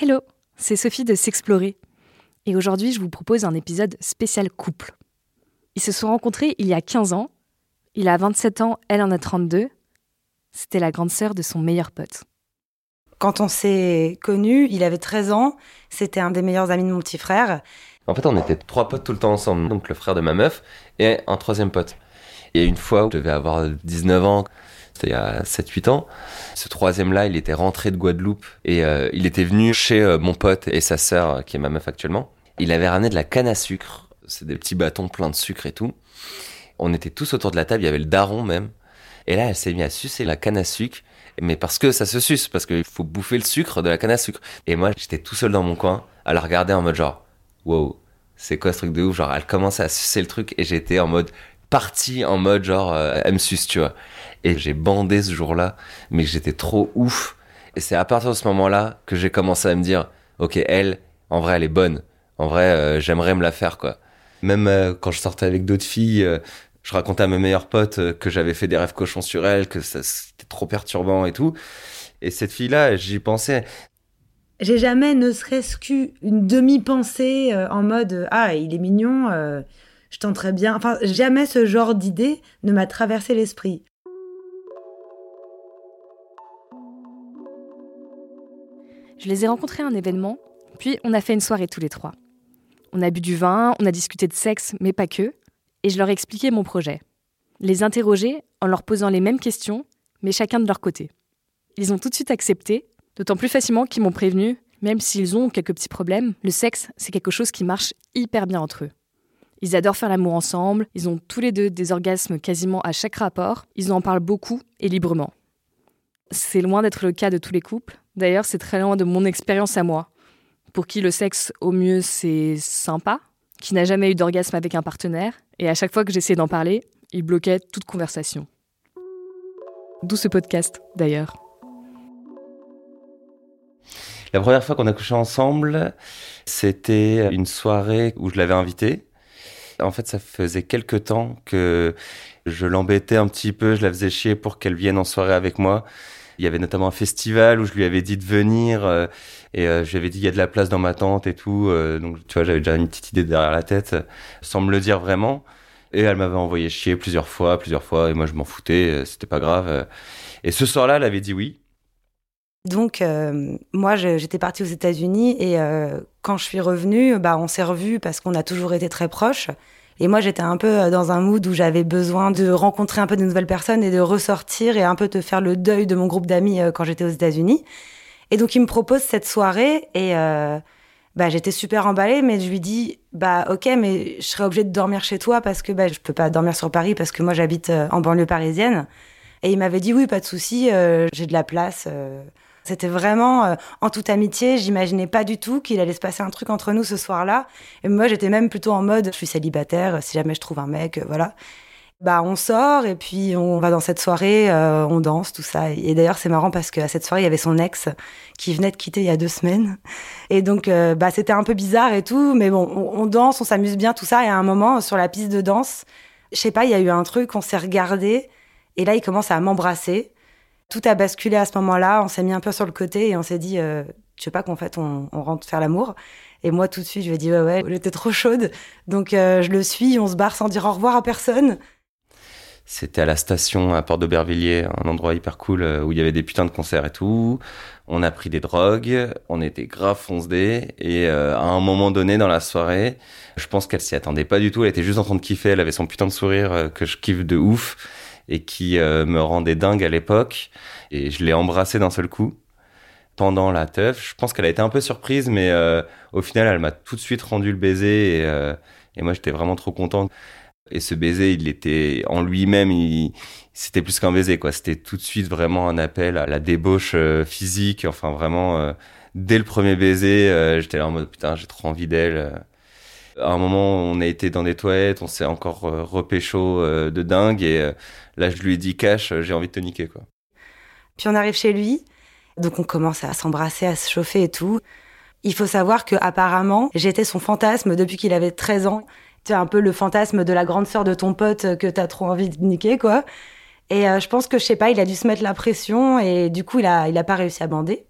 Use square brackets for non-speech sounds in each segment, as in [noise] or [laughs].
Hello, c'est Sophie de S'Explorer. Et aujourd'hui, je vous propose un épisode spécial couple. Ils se sont rencontrés il y a 15 ans. Il a 27 ans, elle en a 32. C'était la grande sœur de son meilleur pote. Quand on s'est connus, il avait 13 ans. C'était un des meilleurs amis de mon petit frère. En fait, on était trois potes tout le temps ensemble. Donc le frère de ma meuf et un troisième pote. Et une fois, où je devais avoir 19 ans, il y a 7-8 ans. Ce troisième-là, il était rentré de Guadeloupe et euh, il était venu chez euh, mon pote et sa sœur, qui est ma meuf actuellement. Il avait ramené de la canne à sucre. C'est des petits bâtons pleins de sucre et tout. On était tous autour de la table, il y avait le daron même. Et là, elle s'est mise à sucer la canne à sucre. Mais parce que ça se suce, parce qu'il faut bouffer le sucre de la canne à sucre. Et moi, j'étais tout seul dans mon coin à la regarder en mode genre, wow, c'est quoi ce truc de ouf Genre, elle commençait à sucer le truc et j'étais en mode parti en mode genre, euh, suce, tu vois. Et j'ai bandé ce jour-là, mais j'étais trop ouf. Et c'est à partir de ce moment-là que j'ai commencé à me dire, ok, elle, en vrai, elle est bonne. En vrai, euh, j'aimerais me la faire, quoi. Même euh, quand je sortais avec d'autres filles, euh, je racontais à mes meilleurs potes que j'avais fait des rêves cochons sur elle, que c'était trop perturbant et tout. Et cette fille-là, j'y pensais. J'ai jamais ne serait-ce qu'une demi-pensée en mode Ah, il est mignon, je tenterais bien. Enfin, jamais ce genre d'idée ne m'a traversé l'esprit. Je les ai rencontrés à un événement, puis on a fait une soirée tous les trois. On a bu du vin, on a discuté de sexe, mais pas que, et je leur ai expliqué mon projet. Les interroger en leur posant les mêmes questions, mais chacun de leur côté. Ils ont tout de suite accepté, d'autant plus facilement qu'ils m'ont prévenu, même s'ils ont quelques petits problèmes, le sexe, c'est quelque chose qui marche hyper bien entre eux. Ils adorent faire l'amour ensemble, ils ont tous les deux des orgasmes quasiment à chaque rapport, ils en parlent beaucoup et librement. C'est loin d'être le cas de tous les couples, d'ailleurs c'est très loin de mon expérience à moi, pour qui le sexe au mieux c'est sympa, qui n'a jamais eu d'orgasme avec un partenaire, et à chaque fois que j'essayais d'en parler, il bloquait toute conversation. D'où ce podcast d'ailleurs. La première fois qu'on a couché ensemble, c'était une soirée où je l'avais invitée. En fait, ça faisait quelques temps que je l'embêtais un petit peu, je la faisais chier pour qu'elle vienne en soirée avec moi. Il y avait notamment un festival où je lui avais dit de venir euh, et euh, je lui avais dit il y a de la place dans ma tente et tout. euh, donc tu vois, j'avais déjà une petite idée derrière la tête, sans me le dire vraiment. Et elle m'avait envoyé chier plusieurs fois, plusieurs fois, et moi je m'en foutais, euh, c'était pas grave. Et ce soir-là, elle avait dit oui. Donc, moi, j'étais partie aux États-Unis et quand je suis revenue, bah, on s'est revus parce qu'on a toujours été très proches. Et moi, j'étais un peu euh, dans un mood où j'avais besoin de rencontrer un peu de nouvelles personnes et de ressortir et un peu de faire le deuil de mon groupe d'amis euh, quand j'étais aux États-Unis. Et donc, il me propose cette soirée et euh, bah, j'étais super emballée, mais je lui dis, bah, ok, mais je serais obligée de dormir chez toi parce que bah, je peux pas dormir sur Paris parce que moi, j'habite en banlieue parisienne. Et il m'avait dit, oui, pas de souci, j'ai de la place. C'était vraiment euh, en toute amitié. J'imaginais pas du tout qu'il allait se passer un truc entre nous ce soir-là. Et moi, j'étais même plutôt en mode, je suis célibataire, si jamais je trouve un mec, euh, voilà. Bah, on sort et puis on va dans cette soirée, euh, on danse, tout ça. Et d'ailleurs, c'est marrant parce qu'à cette soirée, il y avait son ex qui venait de quitter il y a deux semaines. Et donc, bah, c'était un peu bizarre et tout, mais bon, on, on danse, on s'amuse bien, tout ça. Et à un moment, sur la piste de danse, je sais pas, il y a eu un truc, on s'est regardé, et là, il commence à m'embrasser. Tout a basculé à ce moment-là, on s'est mis un peu sur le côté et on s'est dit, euh, veux pas qu'en fait on, on rentre faire l'amour Et moi, tout de suite, je lui ai dit, ouais, ouais, j'étais trop chaude. Donc, euh, je le suis, on se barre sans dire au revoir à personne. C'était à la station à Port d'Aubervilliers, un endroit hyper cool euh, où il y avait des putains de concerts et tout. On a pris des drogues, on était grave foncedés et euh, à un moment donné dans la soirée, je pense qu'elle s'y attendait pas du tout. Elle était juste en train de kiffer. Elle avait son putain de sourire euh, que je kiffe de ouf et qui euh, me rendait dingue à l'époque. Et je l'ai embrassée d'un seul coup pendant la teuf. Je pense qu'elle a été un peu surprise, mais euh, au final, elle m'a tout de suite rendu le baiser et, euh, et moi j'étais vraiment trop content. Et ce baiser, il était en lui-même, c'était plus qu'un baiser. C'était tout de suite vraiment un appel à la débauche physique. Enfin, vraiment, dès le premier baiser, j'étais là en mode putain, j'ai trop envie d'elle. À un moment, on a été dans des toilettes, on s'est encore euh, repécho euh, de dingue. Et euh, là, je lui ai dit cash, j'ai envie de te niquer, quoi. Puis on arrive chez lui, donc on commence à s'embrasser, à se chauffer et tout. Il faut savoir que apparemment, j'étais son fantasme depuis qu'il avait 13 ans. Tu as un peu le fantasme de la grande sœur de ton pote que t'as trop envie de niquer, quoi. Et je pense que, je sais pas, il a dû se mettre la pression et du coup, il a, il a pas réussi à bander.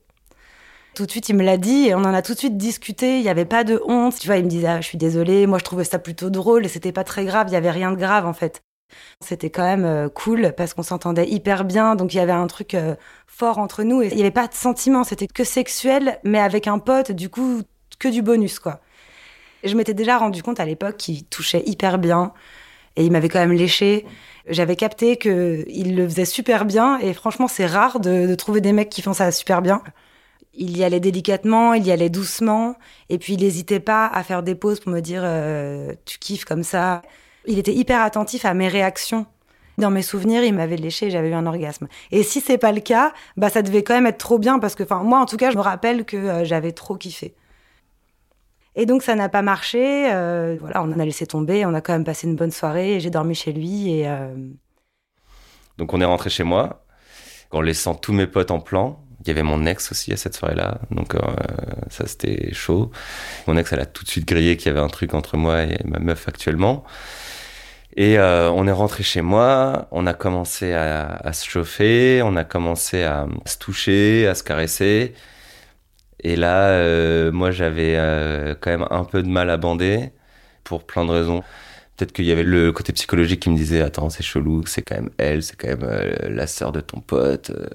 Tout de suite, il me l'a dit et on en a tout de suite discuté. Il n'y avait pas de honte. Tu vois, il me disait, ah, je suis désolée. Moi, je trouvais ça plutôt drôle et c'était pas très grave. Il y avait rien de grave, en fait. C'était quand même euh, cool parce qu'on s'entendait hyper bien. Donc, il y avait un truc euh, fort entre nous et il n'y avait pas de sentiment. C'était que sexuel, mais avec un pote, du coup, que du bonus, quoi. Je m'étais déjà rendu compte à l'époque qu'il touchait hyper bien et il m'avait quand même léché. J'avais capté qu'il le faisait super bien et franchement, c'est rare de, de trouver des mecs qui font ça super bien il y allait délicatement, il y allait doucement, et puis il n'hésitait pas à faire des pauses pour me dire euh, tu kiffes comme ça. Il était hyper attentif à mes réactions. Dans mes souvenirs, il m'avait léché, j'avais eu un orgasme. Et si c'est pas le cas, bah ça devait quand même être trop bien parce que, enfin moi en tout cas, je me rappelle que euh, j'avais trop kiffé. Et donc ça n'a pas marché. Euh, voilà, on en a laissé tomber. On a quand même passé une bonne soirée. J'ai dormi chez lui et. Donc on est rentré chez moi en laissant tous mes potes en plan il y avait mon ex aussi à cette soirée-là, donc euh, ça c'était chaud. Mon ex, elle a tout de suite grillé qu'il y avait un truc entre moi et ma meuf actuellement. Et euh, on est rentré chez moi, on a commencé à, se chauffer, on a commencé à, se toucher, à se caresser. Et là, euh, moi j'avais quand même un peu de mal à bander pour plein de raisons. Peut-être qu'il y avait le côté psychologique qui me disait Attends, c'est chelou, c'est quand même elle, c'est quand même euh, la sœur de ton pote, euh,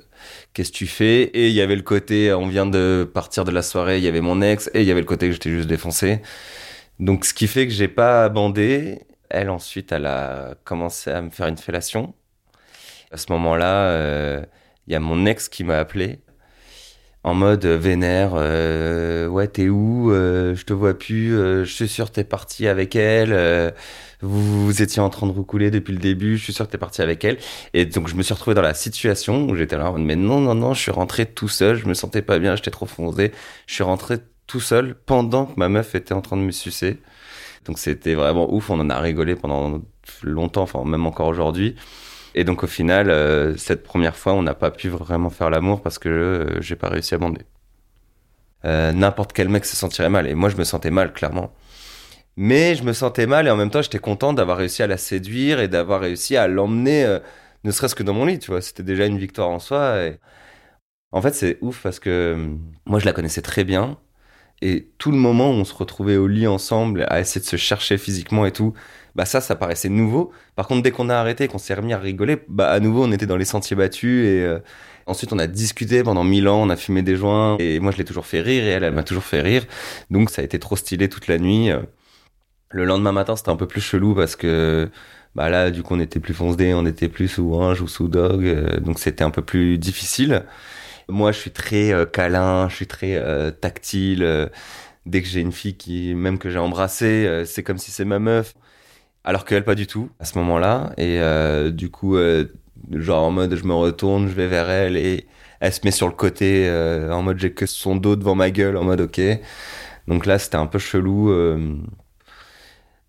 qu'est-ce que tu fais? Et il y avait le côté On vient de partir de la soirée, il y avait mon ex, et il y avait le côté que j'étais juste défoncé. Donc, ce qui fait que j'ai pas bandé. Elle, ensuite, elle a commencé à me faire une fellation. À ce moment-là, euh, il y a mon ex qui m'a appelé en mode vénère, euh, ouais t'es où, euh, je te vois plus, euh, je suis sûr t'es parti avec elle, euh, vous, vous, étiez en train de roucouler depuis le début, je suis sûr que t'es parti avec elle. Et donc je me suis retrouvé dans la situation où j'étais là, mais non, non, non, je suis rentré tout seul, je me sentais pas bien, j'étais trop foncé, je suis rentré tout seul pendant que ma meuf était en train de me sucer. Donc c'était vraiment ouf, on en a rigolé pendant longtemps, enfin même encore aujourd'hui. Et donc au final, euh, cette première fois, on n'a pas pu vraiment faire l'amour parce que euh, j'ai pas réussi à bander. Euh, n'importe quel mec se sentirait mal. Et moi, je me sentais mal, clairement. Mais je me sentais mal et en même temps, j'étais content d'avoir réussi à la séduire et d'avoir réussi à l'emmener, ne serait-ce que dans mon lit, tu vois. C'était déjà une victoire en soi. Et... En fait, c'est ouf parce que moi, je la connaissais très bien. Et tout le moment où on se retrouvait au lit ensemble à essayer de se chercher physiquement et tout, bah ça, ça paraissait nouveau. Par contre, dès qu'on a arrêté, qu'on s'est remis à rigoler, bah à nouveau, on était dans les sentiers battus et euh, ensuite on a discuté pendant mille ans, on a fumé des joints et moi je l'ai toujours fait rire et elle, elle m'a toujours fait rire. Donc ça a été trop stylé toute la nuit. Le lendemain matin, c'était un peu plus chelou parce que bah là, du coup, on était plus foncé, on était plus sous ange ou sous dog, euh, donc c'était un peu plus difficile. Moi, je suis très euh, câlin, je suis très tactile. dès que j'ai une fille qui, même que j'ai embrassée, c'est comme si c'est ma meuf alors qu'elle pas du tout à ce moment-là. Et euh, du coup, euh, genre en mode je me retourne, je vais vers elle et elle se met sur le côté euh, en mode j'ai que son dos devant ma gueule en mode ok. Donc là c'était un peu chelou.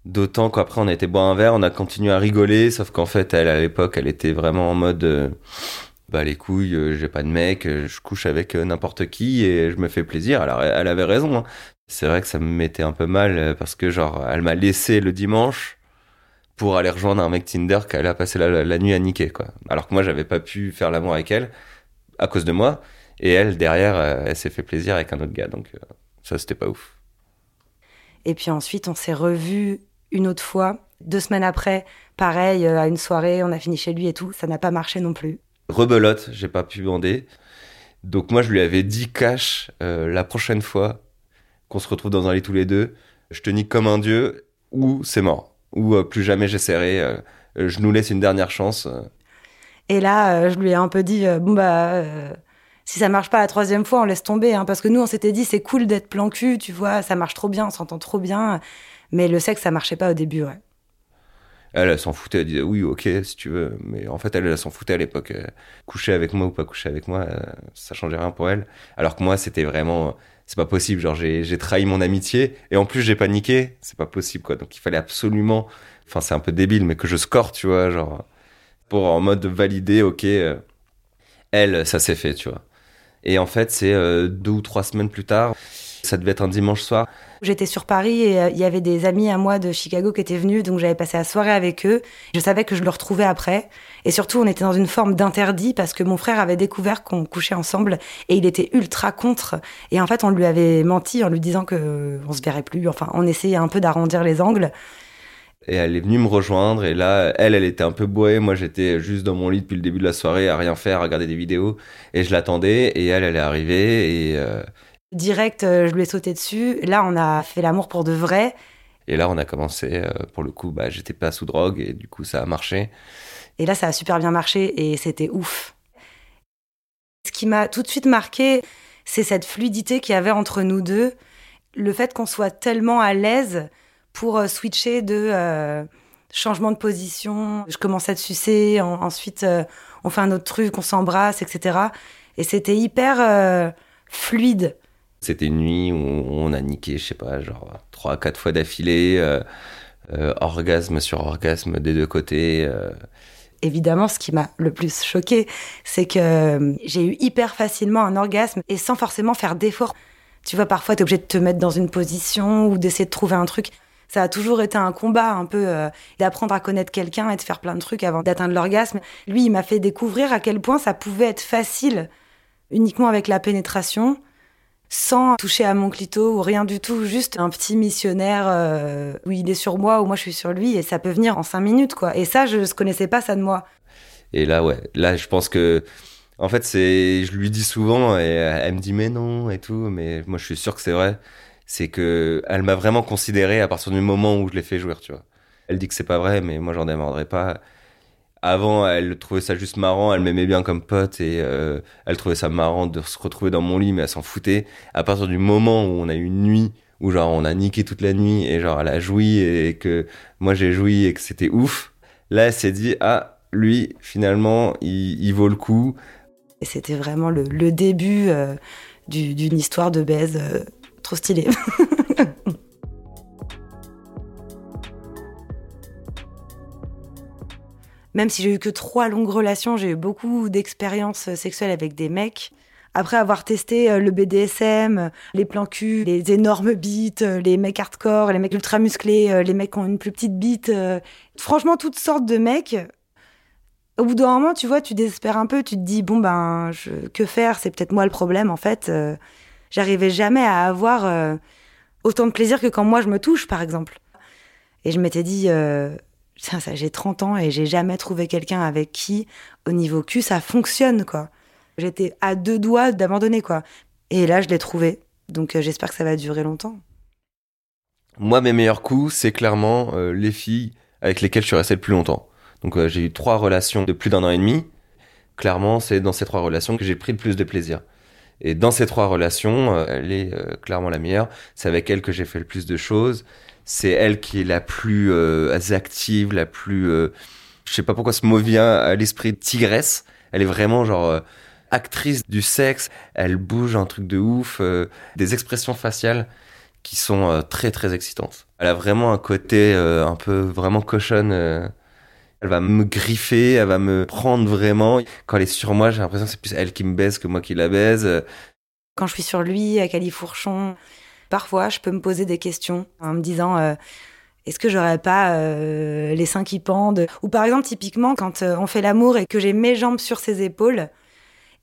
D'autant qu'après on a été boire un verre, on a continué à rigoler, sauf qu'en fait elle à l'époque elle était vraiment en mode bah les couilles, j'ai pas de mec, je couche avec n'importe qui et je me fais plaisir. Alors elle avait raison. Hein. C'est vrai que ça me mettait un peu mal parce que genre elle m'a laissé le dimanche pour aller rejoindre un mec Tinder qui allait passer la, la, nuit à niquer, quoi. Alors que moi, j'avais pas pu faire l'amour avec elle à cause de moi. Et elle, derrière, euh, elle s'est fait plaisir avec un autre gars. Donc, euh, ça, c'était pas ouf. Et puis ensuite, on s'est revus une autre fois. Deux semaines après, pareil, euh, à une soirée, on a fini chez lui et tout. Ça n'a pas marché non plus. Rebelote, j'ai pas pu bander. Donc, moi, je lui avais dit cash la prochaine fois qu'on se retrouve dans un lit tous les deux, je te nique comme un dieu ou c'est mort ou euh, plus jamais j'essaierai. Euh, je nous laisse une dernière chance. Et là, euh, je lui ai un peu dit, bon bah, si ça marche pas la troisième fois, on laisse tomber, hein, parce que nous, on s'était dit, c'est cool d'être plan cul, tu vois, ça marche trop bien, on s'entend trop bien, mais le sexe, ça marchait pas au début, ouais. Elle, elle s'en foutait, elle disait oui, ok, si tu veux. Mais en fait, elle, s'en foutait à l'époque. coucher avec moi ou pas coucher avec moi, ça changeait rien pour elle. Alors que moi, c'était vraiment c'est pas possible. Genre, j'ai trahi mon amitié et en plus, j'ai paniqué. C'est pas possible, quoi. Donc, il fallait absolument. Enfin, c'est un peu débile, mais que je score, tu vois, genre, pour en mode valider, ok, euh, elle, ça s'est fait, tu vois. Et en fait, c'est euh, deux ou trois semaines plus tard, Ça devait être un dimanche soir. J'étais sur Paris et euh, il y avait des amis à moi de Chicago qui étaient venus, donc j'avais passé la soirée avec eux. Je savais que je le retrouvais après. Et surtout, on était dans une forme d'interdit parce que mon frère avait découvert qu'on couchait ensemble et il était ultra contre. Et en fait, on lui avait menti en lui disant que on se verrait plus. Enfin, on essayait un peu d'arrondir les angles. Et elle est venue me rejoindre. Et là, elle, elle était un peu boée. Moi, j'étais juste dans mon lit depuis le début de la soirée, à rien faire, à regarder des vidéos. Et je l'attendais. Et elle, elle est arrivée. Et, euh, Direct, euh, je lui ai sauté dessus. Là, on a fait l'amour pour de vrai. et là, on a commencé. euh, pour le coup, bah, j'étais pas sous drogue. Et du coup, ça a marché. Et là, ça a super bien marché et c'était ouf. Ce qui m'a tout de suite marqué, c'est cette fluidité qu'il y avait entre nous deux. Le fait qu'on soit tellement à l'aise pour euh, switcher de euh, changement de position. Je commence à te sucer, en- ensuite euh, on fait un autre truc, on s'embrasse, etc. Et c'était hyper euh, fluide. C'était une nuit où on a niqué, je sais pas, genre trois, quatre fois d'affilée. euh, euh, orgasme sur orgasme des deux côtés. euh, Évidemment, ce qui m'a le plus choqué, c'est que j'ai eu hyper facilement un orgasme et sans forcément faire d'efforts. Tu vois, parfois, tu es obligé de te mettre dans une position ou d'essayer de trouver un truc. Ça a toujours été un combat un peu d'apprendre à connaître quelqu'un et de faire plein de trucs avant d'atteindre l'orgasme. Lui, il m'a fait découvrir à quel point ça pouvait être facile uniquement avec la pénétration, sans toucher à mon clito ou rien du tout, juste un petit missionnaire euh, où il est sur moi ou moi je suis sur lui et ça peut venir en cinq minutes quoi. Et ça, je ne connaissais pas ça de moi. Et là, ouais, là, je pense que. En fait, c'est. Je lui dis souvent, et elle me dit, mais non, et tout, mais moi, je suis sûr que c'est vrai. C'est que elle m'a vraiment considéré à partir du moment où je l'ai fait jouer, tu vois. Elle dit que c'est pas vrai, mais moi, j'en démordrai pas. Avant, elle trouvait ça juste marrant, elle m'aimait bien comme pote et euh, elle trouvait ça marrant de se retrouver dans mon lit, mais elle s'en foutait. À partir du moment où on a eu une nuit où genre on a niqué toute la nuit et genre elle a joui et que moi j'ai joui et que c'était ouf, là elle s'est dit ah lui finalement il, vaut le coup. Et c'était vraiment le, début euh, du- d'une histoire de baise euh, trop stylée. [laughs] Même si j'ai eu que trois longues relations, j'ai eu beaucoup d'expériences sexuelles avec des mecs. Après avoir testé euh, le BDSM, euh, les plans cul, les énormes bites, euh, les mecs hardcore, les mecs ultra musclés, euh, les mecs qui ont une plus petite bite, euh, franchement toutes sortes de mecs, au bout d'un moment, tu vois, tu désespères un peu, tu te dis, bon, ben, que faire? C'est peut-être moi le problème, en fait. Euh, J'arrivais jamais à avoir euh, autant de plaisir que quand moi je me touche, par exemple. Et je m'étais dit, euh, Tiens, ça, j'ai 30 ans et j'ai jamais trouvé quelqu'un avec qui, au niveau cul, ça fonctionne, quoi. J'étais à deux doigts d'abandonner, quoi. Et là, je l'ai trouvé. Donc, euh, j'espère que ça va durer longtemps. Moi mes meilleurs coups c'est clairement euh, les filles avec lesquelles je suis resté le plus longtemps. Donc euh, j'ai eu trois relations de plus d'un an et demi. Clairement c'est dans ces trois relations que j'ai pris le plus de plaisir. Et dans ces trois relations, elle est clairement la meilleure. C'est avec elle que j'ai fait le plus de choses. C'est elle qui est la plus euh, active, la plus... euh, je sais pas pourquoi ce mot vient à l'esprit de tigresse. Elle est vraiment genre euh, actrice du sexe. Elle bouge un truc de ouf. euh, des expressions faciales qui sont très très excitantes. Elle a vraiment un côté un peu vraiment cochonne. Elle va me griffer, elle va me prendre vraiment. Quand elle est sur moi, j'ai l'impression que c'est plus elle qui me baise que moi qui la baise. Quand je suis sur lui à Califourchon, parfois je peux me poser des questions en me disant euh, est-ce que j'aurais pas euh, les seins qui pendent? Ou par exemple, typiquement, quand euh, on fait l'amour et que j'ai mes jambes sur ses épaules,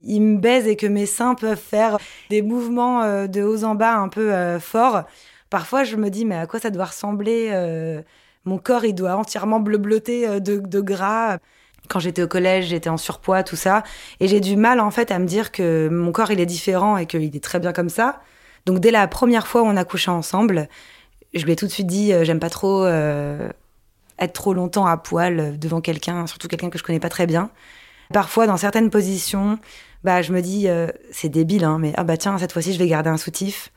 il me baise et que mes seins peuvent faire des mouvements de haut en bas un peu forts. Parfois, je me dis mais à quoi ça doit ressembler Mon corps, il doit entièrement bleu-bleuter de, de gras. Quand j'étais au collège, j'étais en surpoids, tout ça. Et j'ai du mal, en fait, à me dire que mon corps, il est différent et qu'il est très bien comme ça. Donc, dès la première fois où on a couché ensemble, je lui ai tout de suite dit, euh, j'aime pas trop euh, être trop longtemps à poil euh, devant quelqu'un, surtout quelqu'un que je connais pas très bien. Parfois, dans certaines positions, bah, je me dis, euh, c'est débile, hein, mais ah bah tiens, cette fois-ci, je vais garder un soutif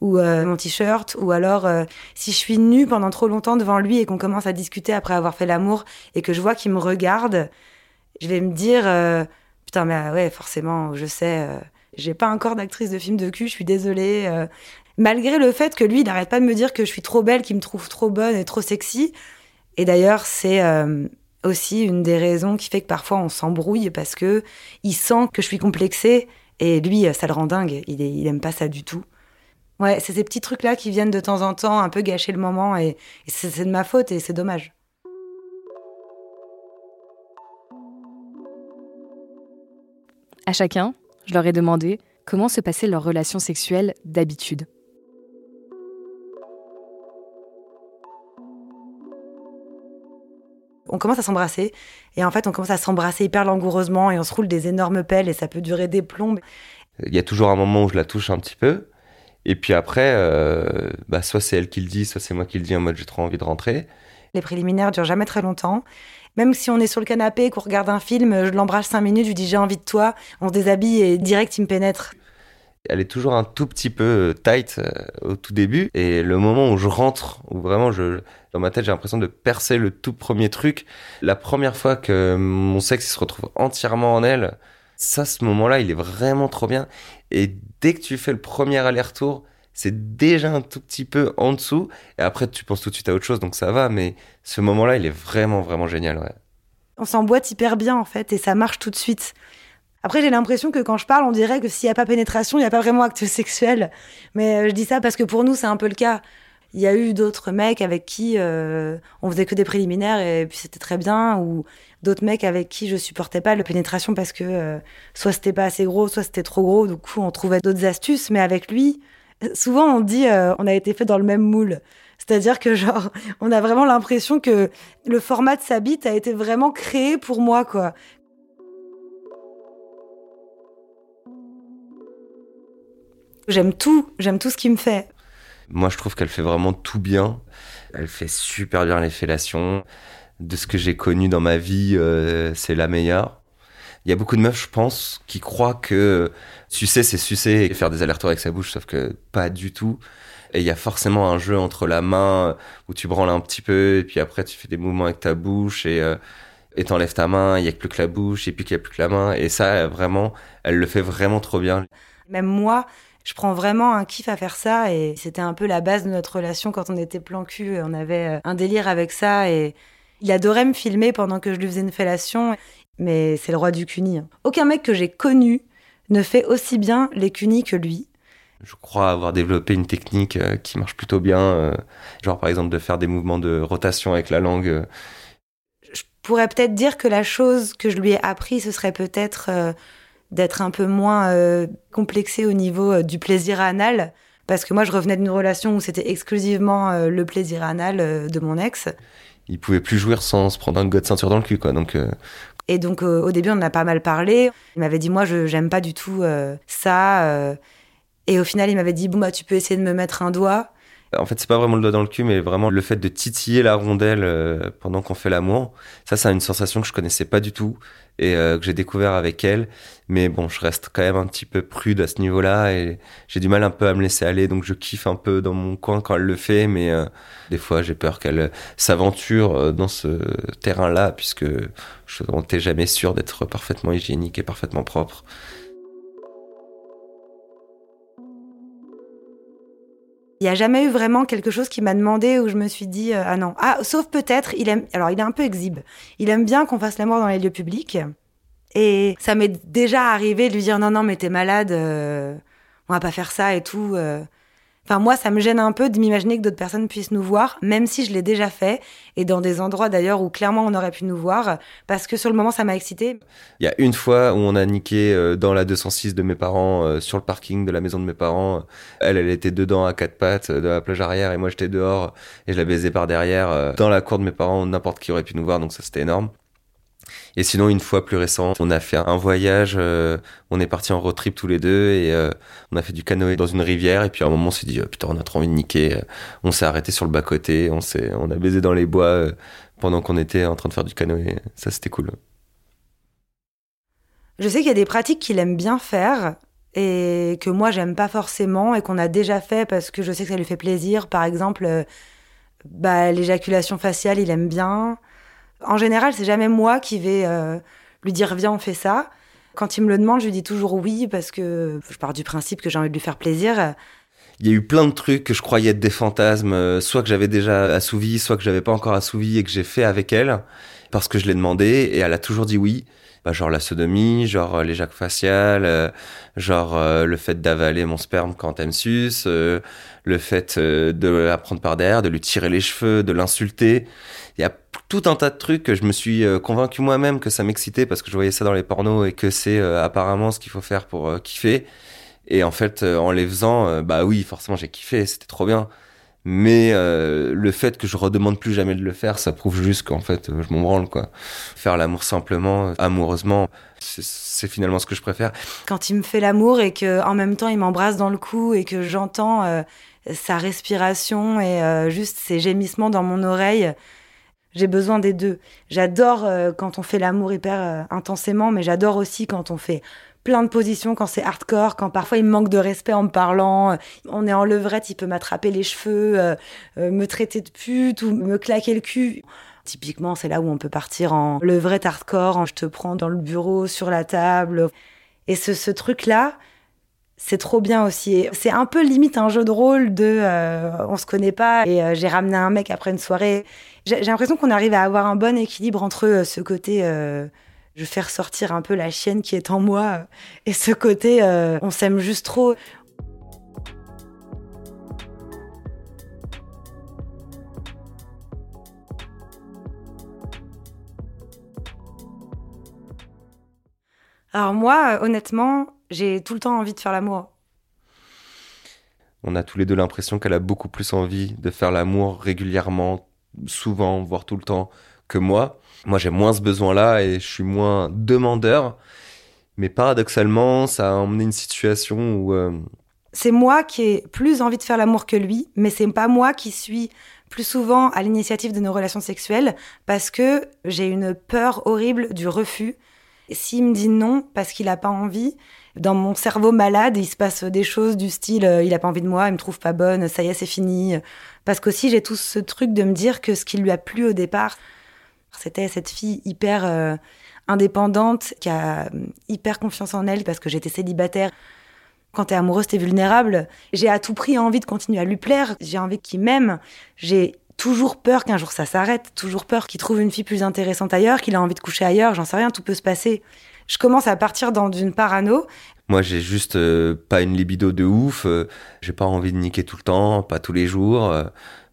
ou euh, mon t-shirt, ou alors euh, si je suis nue pendant trop longtemps devant lui et qu'on commence à discuter après avoir fait l'amour et que je vois qu'il me regarde, je vais me dire putain mais ah ouais forcément je sais j'ai pas encore d'actrice de film de cul je suis désolée euh. malgré le fait que lui il n'arrête pas de me dire que je suis trop belle qu'il me trouve trop bonne et trop sexy. Et d'ailleurs c'est euh, aussi une des raisons qui fait que parfois on s'embrouille parce que il sent que je suis complexée. Et lui ça le rend dingue. Il, est- aime pas ça du tout. Ouais, c'est ces petits trucs-là qui viennent de temps en temps un peu gâcher le moment et, et c'est de ma faute et c'est dommage. À chacun, je leur ai demandé comment se passait leur relation sexuelle d'habitude. on commence à s'embrasser. Et en fait, on commence à s'embrasser hyper langoureusement et on se roule des énormes pelles et ça peut durer des plombes. Il y a toujours un moment où je la touche un petit peu. Et puis après, euh, bah, soit c'est elle qui le dit, soit c'est moi qui le dis en mode j'ai trop envie de rentrer. Les préliminaires durent jamais très longtemps. Même si on est sur le canapé, qu'on regarde un film, je l'embrasse cinq minutes, je lui dis j'ai envie de toi, on se déshabille et direct il me pénètre. Elle est toujours un tout petit peu euh, tight euh, au tout début. Et le moment où je rentre, où vraiment je, dans ma tête j'ai l'impression de percer le tout premier truc, la première fois que mon sexe se retrouve entièrement en elle, ça, ce moment-là, il est vraiment trop bien. Et dès que tu fais le premier aller-retour, c'est déjà un tout petit peu en dessous. Et après, tu penses tout de suite à autre chose, donc ça va. Mais ce moment-là, il est vraiment, vraiment génial. Ouais. On s'emboîte hyper bien, en fait, et ça marche tout de suite. Après, j'ai l'impression que quand je parle, on dirait que s'il n'y a pas pénétration, il n'y a pas vraiment acte [laughs] sexuel. Mais euh, je dis ça parce que pour nous, c'est un peu le cas. Il y a eu d'autres mecs avec qui euh, on faisait que des préliminaires et puis c'était très bien, ou d'autres mecs avec qui je supportais pas la pénétration parce que euh, soit c'était pas assez gros, soit c'était trop gros. Du coup, on trouvait d'autres astuces. Mais avec lui, souvent on dit euh, on a été fait dans le même moule. C'est-à-dire que genre, on a vraiment l'impression que le format de sa bite a été vraiment créé pour moi, quoi. J'aime tout, j'aime tout ce qu'il me fait. Moi, je trouve qu'elle fait vraiment tout bien. Elle fait super bien les fellations. De ce que j'ai connu dans ma vie, euh, c'est la meilleure. Il y a beaucoup de meufs, je pense, qui croient que sucer, c'est sucer et faire des allers-retours avec sa bouche, sauf que pas du tout. Et il y a forcément un jeu entre la main où tu branles un petit peu et puis après tu fais des mouvements avec ta bouche et euh, et t'enlèves ta main, il y a plus que la bouche et puis qu'il y a plus que la main et ça vraiment, elle le fait vraiment trop bien. Même moi, je prends vraiment un kiff à faire ça et c'était un peu la base de notre relation quand on était plan cul. On avait euh, un délire avec ça et il adorait me filmer pendant que je lui faisais une fellation. Mais c'est le roi du cuni. Hein. Aucun mec que j'ai connu ne fait aussi bien les cunis que lui. Je crois avoir développé une technique euh, qui marche plutôt bien, euh, genre par exemple de faire des mouvements de rotation avec la langue. Je pourrais peut-être dire que la chose que je lui ai appris, ce serait peut-être d'être un peu moins euh, complexé au niveau euh, du plaisir anal. Parce que moi, je revenais d'une relation où c'était exclusivement euh, le plaisir anal de mon ex. Il pouvait plus jouir sans se prendre un god de ceinture dans le cul, quoi. Donc, Et donc, au début, on en a pas mal parlé. Il m'avait dit, moi, je j'aime pas du tout ça. et au final, il m'avait dit, bon, bah, tu peux essayer de me mettre un doigt. En fait, c'est pas vraiment le doigt dans le cul, mais vraiment le fait de titiller la rondelle euh, pendant qu'on fait l'amour. Ça, c'est une sensation que je connaissais pas du tout et euh, que j'ai découvert avec elle. Mais bon, je reste quand même un petit peu prude à ce niveau-là et j'ai du mal un peu à me laisser aller. Donc, je kiffe un peu dans mon coin quand elle le fait, mais euh, des fois, j'ai peur qu'elle s'aventure dans ce terrain-là puisque je n'étais jamais sûr d'être parfaitement hygiénique et parfaitement propre. Il n'y a jamais eu vraiment quelque chose qui m'a demandé où je me suis dit euh, ah non. Ah sauf peut-être il aime alors il est un peu exhibe. Il aime bien qu'on fasse l'amour dans les lieux publics. Et ça m'est déjà arrivé de lui dire non non mais t'es malade euh, on va pas faire ça et tout euh. Enfin, moi, ça me gêne un peu de m'imaginer que d'autres personnes puissent nous voir, même si je l'ai déjà fait, et dans des endroits d'ailleurs où clairement on aurait pu nous voir, parce que sur le moment, ça m'a excité. Il y a une fois où on a niqué euh, dans la 206 de mes parents, euh, sur le parking de la maison de mes parents. Elle, elle était dedans à quatre pattes de la plage arrière, et moi j'étais dehors, et je la baisais par derrière, euh, dans la cour de mes parents, n'importe qui aurait pu nous voir, donc ça c'était énorme. Et sinon, une fois plus récent, on a fait un voyage, euh, on est parti en road trip tous les deux et euh, on a fait du canoë dans une rivière. Et puis à un moment, on s'est dit, oh, putain, on a trop envie de niquer. On s'est arrêté sur le bas-côté, on, on a baisé dans les bois euh, pendant qu'on était en train de faire du canoë. Ça, c'était cool. Je sais qu'il y a des pratiques qu'il aime bien faire et que moi, j'aime pas forcément et qu'on a déjà fait parce que je sais que ça lui fait plaisir. Par exemple, bah, l'éjaculation faciale, il aime bien. En général, c'est jamais moi qui vais euh, lui dire viens, on fait ça. Quand il me le demande, je lui dis toujours oui parce que je pars du principe que j'ai envie de lui faire plaisir. Il y a eu plein de trucs que je croyais être des fantasmes, euh, soit que j'avais déjà assouvi, soit que j'avais pas encore assouvi et que j'ai fait avec elle parce que je l'ai demandé et elle a toujours dit oui. bah, genre la sodomie, genre les jacques faciales, genre le fait d'avaler mon sperme quand elle me suce, le fait de la prendre par derrière, de lui tirer les cheveux, de l'insulter. Il a tout un tas de trucs que je me suis convaincu moi-même que ça m'excitait parce que je voyais ça dans les pornos et que c'est apparemment ce qu'il faut faire pour kiffer. Et en fait, en les faisant, bah oui, forcément j'ai kiffé, c'était trop bien. Mais euh, le fait que je redemande plus jamais de le faire, ça prouve juste qu'en fait, je m'en branle, quoi. Faire l'amour simplement, amoureusement, c'est finalement ce que je préfère. Quand il me fait l'amour et que en même temps il m'embrasse dans le cou et que j'entends euh, sa respiration et euh, juste ses gémissements dans mon oreille, j'ai besoin des deux. J'adore quand on fait l'amour hyper intensément, mais j'adore aussi quand on fait plein de positions quand c'est hardcore, quand parfois il me manque de respect en me parlant. On est en levrette, il peut m'attraper les cheveux, euh, euh, me traiter de pute ou me claquer le cul. Typiquement, c'est là où on peut partir en levrette hardcore, je te prends dans le bureau, sur la table. Et ce, ce truc-là, c'est trop bien aussi. C'est un peu limite un jeu de rôle de euh, on se connaît pas et j'ai ramené un mec après une soirée. J'ai l'impression qu'on arrive à avoir un bon équilibre entre ce côté je fais ressortir un peu la chienne qui est en moi et ce côté euh, on s'aime juste trop. Alors moi, honnêtement, j'ai tout le temps envie de faire l'amour. On a tous les deux l'impression qu'elle a beaucoup plus envie de faire l'amour régulièrement, souvent, voire tout le temps, que moi. Moi, j'ai moins ce besoin-là et je suis moins demandeur. Mais paradoxalement, ça a emmené une situation où... Euh, c'est moi qui ai plus envie de faire l'amour que lui, mais c'est pas moi qui suis plus souvent à l'initiative de nos relations sexuelles parce que j'ai une peur horrible du refus. S'il me dit non parce qu'il a pas envie, dans mon cerveau malade, il se passe des choses du style euh, il a pas envie de moi, il me trouve pas bonne, ça y est, c'est fini. Parce qu'aussi j'ai tout ce truc de me dire que ce qui lui a plu au départ, c'était cette fille hyper euh, indépendante, qui a euh, hyper confiance en elle parce que j'étais célibataire. Quand t'es amoureuse, t'es vulnérable. J'ai à tout prix envie de continuer à lui plaire. J'ai envie qu'il m'aime. J'ai toujours peur qu'un jour ça s'arrête. Toujours peur qu'il trouve une fille plus intéressante ailleurs, qu'il a envie de coucher ailleurs. J'en sais rien, tout peut se passer. Je commence à partir dans une parano. Moi, j'ai juste euh, pas une libido de ouf. j'ai pas envie de niquer tout le temps, pas tous les jours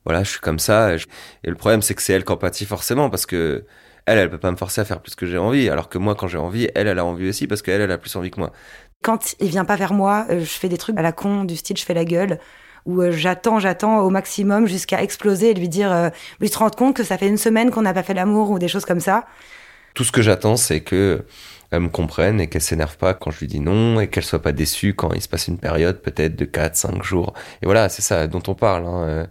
voilà, je suis comme ça. Et, le problème, c'est que c'est elle qui empathie forcément parce que elle, elle peut pas me forcer à faire plus que j'ai envie. Alors que moi, quand j'ai envie, elle, elle a envie aussi parce qu'elle, elle a plus envie que moi. Quand il vient pas vers moi, euh, je fais des trucs à la con, du style je fais la gueule, où euh, j'attends, j'attends au maximum jusqu'à exploser et lui dire, euh, lui se rendre compte que ça fait une semaine qu'on n'a pas fait l'amour ou des choses comme ça. Tout ce que j'attends, c'est que elle me comprenne et qu'elle s'énerve pas quand je lui dis non et qu'elle soit pas déçue quand il se passe une période peut-être de 4, 5 jours. Et voilà, c'est ça dont on parle. Hein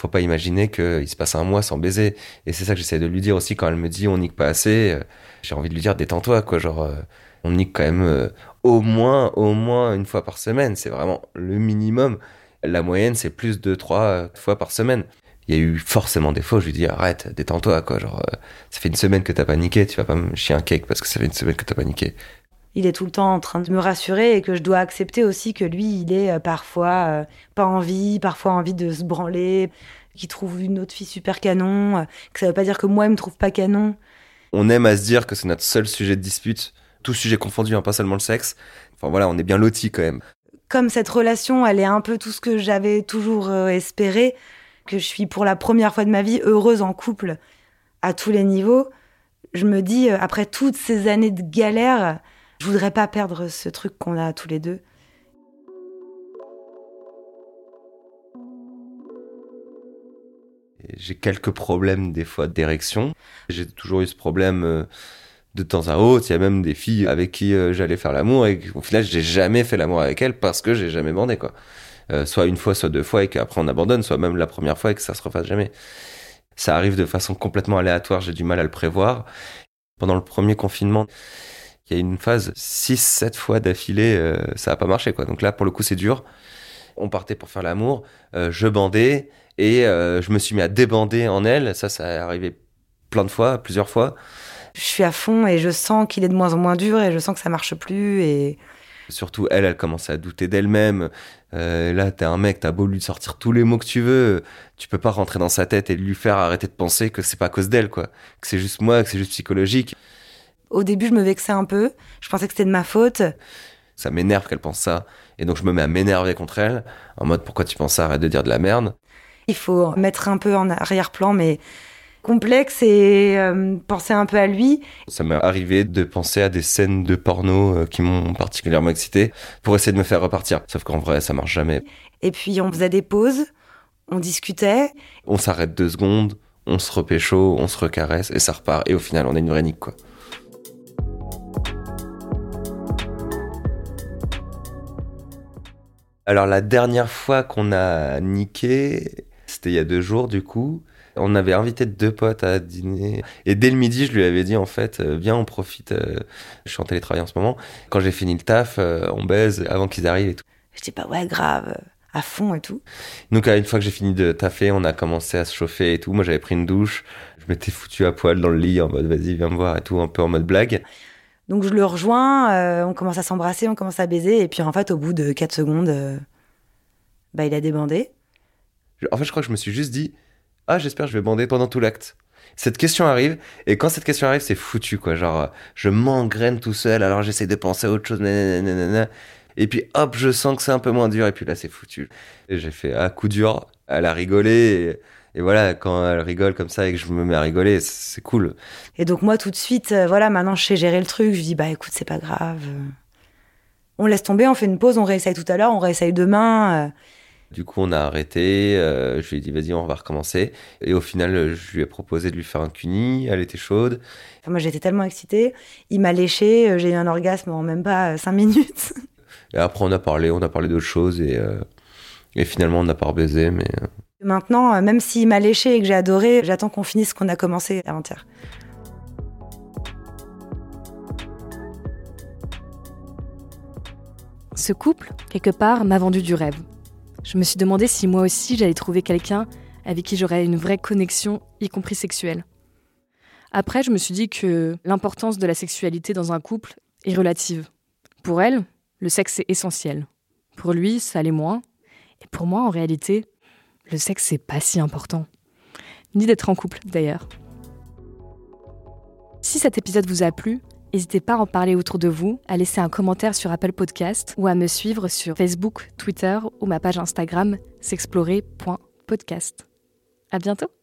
faut pas imaginer qu'il se passe un mois sans baiser. Et c'est ça que j'essaie de lui dire aussi quand elle me dit on nique pas assez. Euh, j'ai envie de lui dire détends-toi, quoi. Genre, euh, on nique quand même euh, au moins, au moins une fois par semaine. C'est vraiment le minimum. La moyenne, c'est plus de trois fois par semaine. Il y a eu forcément des fois, je lui dis arrête, détends-toi, quoi. Genre, ça fait une semaine que t'as pas niqué, tu vas pas me chier un cake parce que ça fait une semaine que t'as pas niqué il est tout le temps en train de me rassurer et que je dois accepter aussi que lui, il est euh, parfois euh, pas envie, parfois envie de se branler, qu'il trouve une autre fille super canon, euh, que ça veut pas dire que moi, il me trouve pas canon. On aime à se dire que c'est notre seul sujet de dispute, tout sujet confondu, hein, pas seulement le sexe. Enfin voilà, on est bien lotis quand même. Comme cette relation, elle est un peu tout ce que j'avais toujours espéré, que je suis pour la première fois de ma vie heureuse en couple à tous les niveaux, je me dis, après toutes ces années de galère, je voudrais pas perdre ce truc qu'on a tous les deux. J'ai quelques problèmes des fois d'érection. J'ai toujours eu ce problème euh, de temps à autre. Il y a même des filles avec qui euh, j'allais faire l'amour et au final j'ai jamais fait l'amour avec elles parce que j'ai jamais bandé quoi. Euh, soit une fois, soit deux fois et qu'après on abandonne, soit même la première fois et que ça se refasse jamais. Ça arrive de façon complètement aléatoire, j'ai du mal à le prévoir. Pendant le premier confinement, il y a une phase 6-7 fois d'affilée, euh, ça n'a pas marché. quoi. Donc là, pour le coup, c'est dur. On partait pour faire l'amour, euh, je bandais et je me suis mis à débander en elle. Ça, ça est arrivé plein de fois, plusieurs fois. Je suis à fond et je sens qu'il est de moins en moins dur et je sens que ça marche plus et surtout elle, elle commence à douter d'elle-même. Euh, là, t'es un mec, t'as beau lui sortir tous les mots que tu veux, tu peux pas rentrer dans sa tête et lui faire arrêter de penser que c'est pas à cause d'elle, quoi. Que c'est juste moi, que c'est juste psychologique Au début, je me vexais un peu. Je pensais que c'était de ma faute. Ça m'énerve qu'elle pense ça. Et donc, je me mets à m'énerver contre elle, en mode pourquoi tu penses ça, arrête de dire de la merde. Il faut mettre un peu en arrière-plan, mais complexe et euh, penser un peu à lui. Ça m'est arrivé de penser à des scènes de porno euh, qui m'ont particulièrement excité pour essayer de me faire repartir. Sauf qu'en vrai, ça marche jamais. Et puis, on faisait des pauses, on discutait. On s'arrête deux secondes, on se repécho, on se recaresse et ça repart. Et au final, on a une vraie nique, quoi. Alors la dernière fois qu'on a niqué, c'était il y a deux jours du coup. On avait invité deux potes à dîner. Et dès le midi, je lui avais dit, en fait, euh, viens, on profite. euh, je suis en télétravail en ce moment. Quand j'ai fini le taf, euh, on baise avant qu'ils arrivent et tout. Je dis, bah ouais, grave, à fond et tout. Donc, une fois que j'ai fini de taffer, on a commencé à se chauffer et tout. Moi, j'avais pris une douche. Je m'étais foutu à poil dans le lit en mode, vas-y, viens me voir et tout, un peu en mode blague. Donc je le rejoins, euh, on commence à s'embrasser, on commence à baiser, et puis en fait, au bout de 4 secondes, euh, bah, il a débandé. En fait, je crois que je me suis juste dit, ah, j'espère que je vais bander pendant tout l'acte. Cette question arrive, et quand cette question arrive, c'est foutu, quoi. Genre, euh, je m'engraine tout seul, alors j'essaie de penser à autre chose, nanana. Et puis, hop, je sens que c'est un peu moins dur, et puis là, c'est foutu. Et j'ai fait, ah, coup dur, elle a rigolé, et, voilà, quand elle rigole comme ça et que je me mets à rigoler, c'est cool. Et donc moi, tout de suite, euh, voilà, maintenant je sais gérer le truc, je dis, bah écoute, c'est pas grave. On laisse tomber, on fait une pause, on réessaye tout à l'heure, on réessaye demain. euh. Du coup, on a arrêté, euh, je lui ai dit, vas-y, on va recommencer. Et au final, euh, je lui ai proposé de lui faire un cuni, elle était chaude. Enfin, moi, j'étais tellement excitée. Il m'a léché, euh, j'ai eu un orgasme en même pas 5 minutes. Et après, on a parlé, on a parlé d'autres choses, et, euh, et finalement, on n'a pas rebaisé, mais... euh, Maintenant, euh, même s'il m'a léché et que j'ai adoré, j'attends qu'on finisse ce qu'on a commencé avant-hier. Ce couple, quelque part, m'a vendu du rêve. Je me suis demandé si moi aussi j'allais trouver quelqu'un avec qui j'aurais une vraie connexion, y compris sexuelle. Après, je me suis dit que l'importance de la sexualité dans un couple est relative. Pour elle, le sexe est essentiel. Pour lui, ça l'est moins. Et pour moi, en réalité, le sexe, c'est pas si important. Ni d'être en couple, d'ailleurs. Si cet épisode vous a plu, N'hésitez pas à en parler autour de vous, à laisser un commentaire sur Apple Podcast ou à me suivre sur Facebook, Twitter ou ma page Instagram s'explorer.podcast. À bientôt!